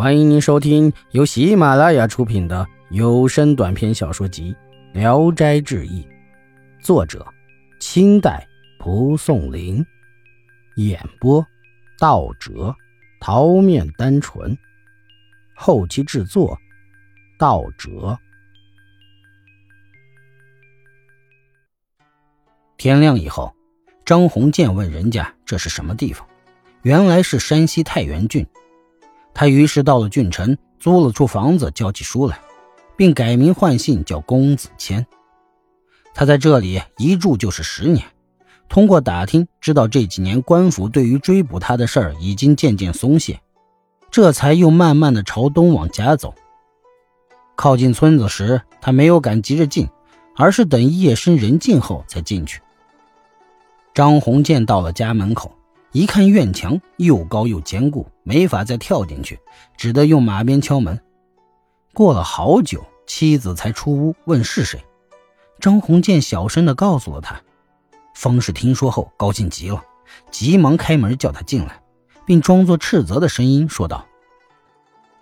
欢迎您收听由喜马拉雅出品的有声短篇小说集《聊斋志异》，作者：清代蒲松龄，演播：道哲、桃面单纯，后期制作：道哲。天亮以后，张鸿渐问人家这是什么地方，原来是山西太原郡。他于是到了郡城，租了处房子教起书来，并改名换姓叫公子谦。他在这里一住就是十年。通过打听，知道这几年官府对于追捕他的事儿已经渐渐松懈，这才又慢慢的朝东往家走。靠近村子时，他没有敢急着进，而是等夜深人静后才进去。张鸿渐到了家门口。一看院墙又高又坚固，没法再跳进去，只得用马鞭敲门。过了好久，妻子才出屋问是谁。张鸿渐小声的告诉了他。方氏听说后高兴极了，急忙开门叫他进来，并装作斥责的声音说道：“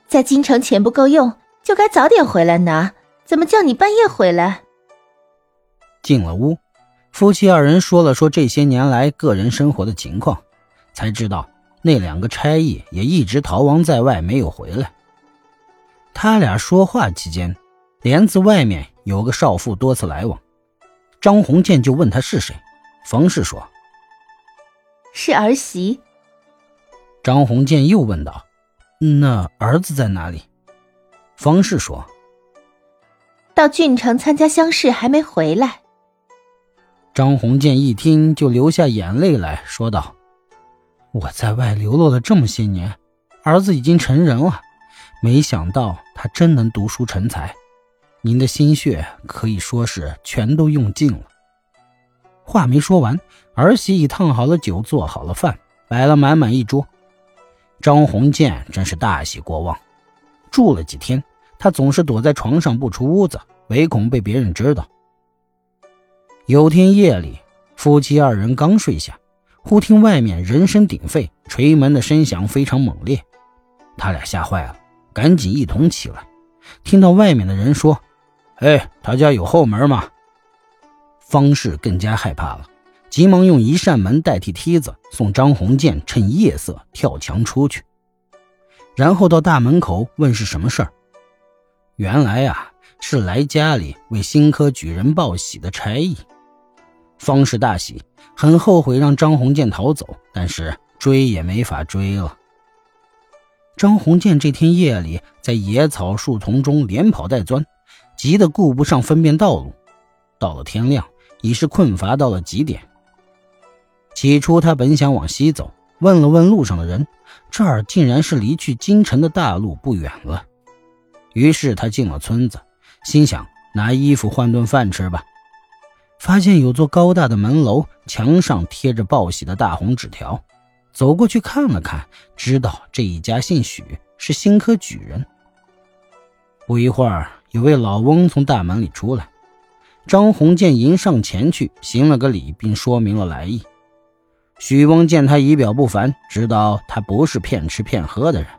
在京城钱不够用，就该早点回来拿，怎么叫你半夜回来？”进了屋，夫妻二人说了说这些年来个人生活的情况。才知道那两个差役也一直逃亡在外，没有回来。他俩说话期间，帘子外面有个少妇多次来往。张鸿渐就问他是谁，冯氏说：“是儿媳。”张鸿渐又问道：“那儿子在哪里？”冯氏说：“到郡城参加乡试，还没回来。”张鸿渐一听就流下眼泪来说道。我在外流落了这么些年，儿子已经成人了，没想到他真能读书成才。您的心血可以说是全都用尽了。话没说完，儿媳已烫好了酒，做好了饭，摆了满满一桌。张鸿渐真是大喜过望。住了几天，他总是躲在床上不出屋子，唯恐被别人知道。有天夜里，夫妻二人刚睡下。忽听外面人声鼎沸，捶门的声响非常猛烈，他俩吓坏了，赶紧一同起来。听到外面的人说：“哎，他家有后门吗？”方氏更加害怕了，急忙用一扇门代替梯子，送张鸿渐趁夜色跳墙出去，然后到大门口问是什么事儿。原来啊，是来家里为新科举人报喜的差役。方氏大喜，很后悔让张鸿渐逃走，但是追也没法追了。张鸿渐这天夜里在野草树丛中连跑带钻，急得顾不上分辨道路。到了天亮，已是困乏到了极点。起初他本想往西走，问了问路上的人，这儿竟然是离去京城的大路不远了。于是他进了村子，心想拿衣服换顿饭吃吧。发现有座高大的门楼，墙上贴着报喜的大红纸条。走过去看了看，知道这一家姓许，是新科举人。不一会儿，有位老翁从大门里出来，张鸿渐迎上前去，行了个礼，并说明了来意。许翁见他仪表不凡，知道他不是骗吃骗喝的人，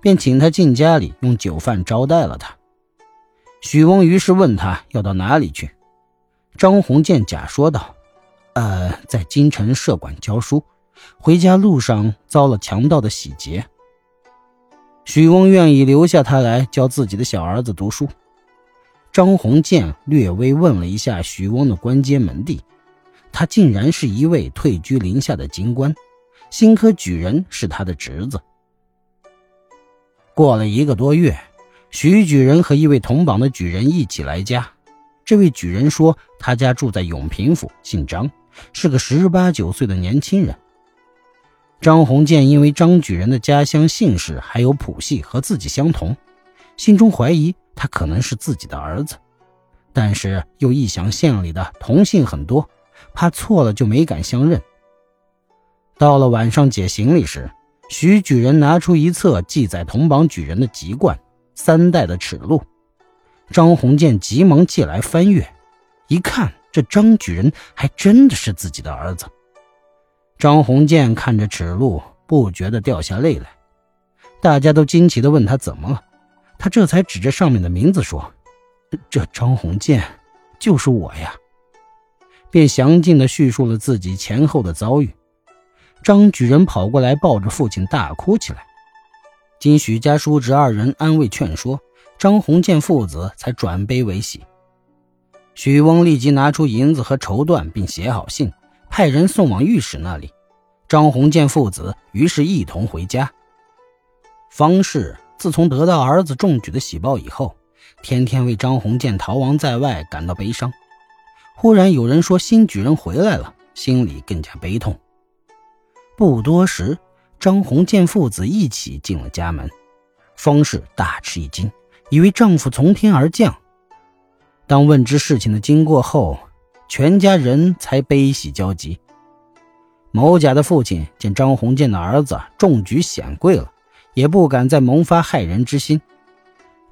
便请他进家里，用酒饭招待了他。许翁于是问他要到哪里去。张鸿渐假说道：“呃，在京城设馆教书，回家路上遭了强盗的洗劫。许翁愿意留下他来教自己的小儿子读书。”张鸿渐略微问了一下许翁的官阶门第，他竟然是一位退居林下的京官，新科举人是他的侄子。过了一个多月，许举人和一位同榜的举人一起来家。这位举人说，他家住在永平府，姓张，是个十八九岁的年轻人。张鸿渐因为张举人的家乡姓氏还有谱系和自己相同，心中怀疑他可能是自己的儿子，但是又一想县里的同姓很多，怕错了就没敢相认。到了晚上解行李时，徐举人拿出一册记载同榜举人的籍贯，三代的齿录。张鸿渐急忙借来翻阅，一看，这张举人还真的是自己的儿子。张鸿渐看着齿录，不觉得掉下泪来。大家都惊奇地问他怎么了，他这才指着上面的名字说：“这张鸿渐，就是我呀。”便详尽地叙述了自己前后的遭遇。张举人跑过来，抱着父亲大哭起来。经许家叔侄二人安慰劝说，张宏建父子才转悲为喜。许翁立即拿出银子和绸缎，并写好信，派人送往御史那里。张宏建父子于是一同回家。方氏自从得到儿子中举的喜报以后，天天为张宏建逃亡在外感到悲伤。忽然有人说新举人回来了，心里更加悲痛。不多时，张宏建父子一起进了家门。方氏大吃一惊，以为丈夫从天而降。当问知事情的经过后，全家人才悲喜交集。某甲的父亲见张鸿渐的儿子中举显贵了，也不敢再萌发害人之心。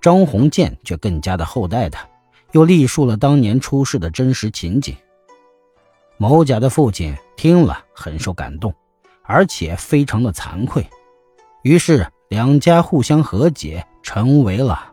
张鸿渐却更加的厚待他，又历述了当年出事的真实情景。某甲的父亲听了很受感动，而且非常的惭愧，于是两家互相和解，成为了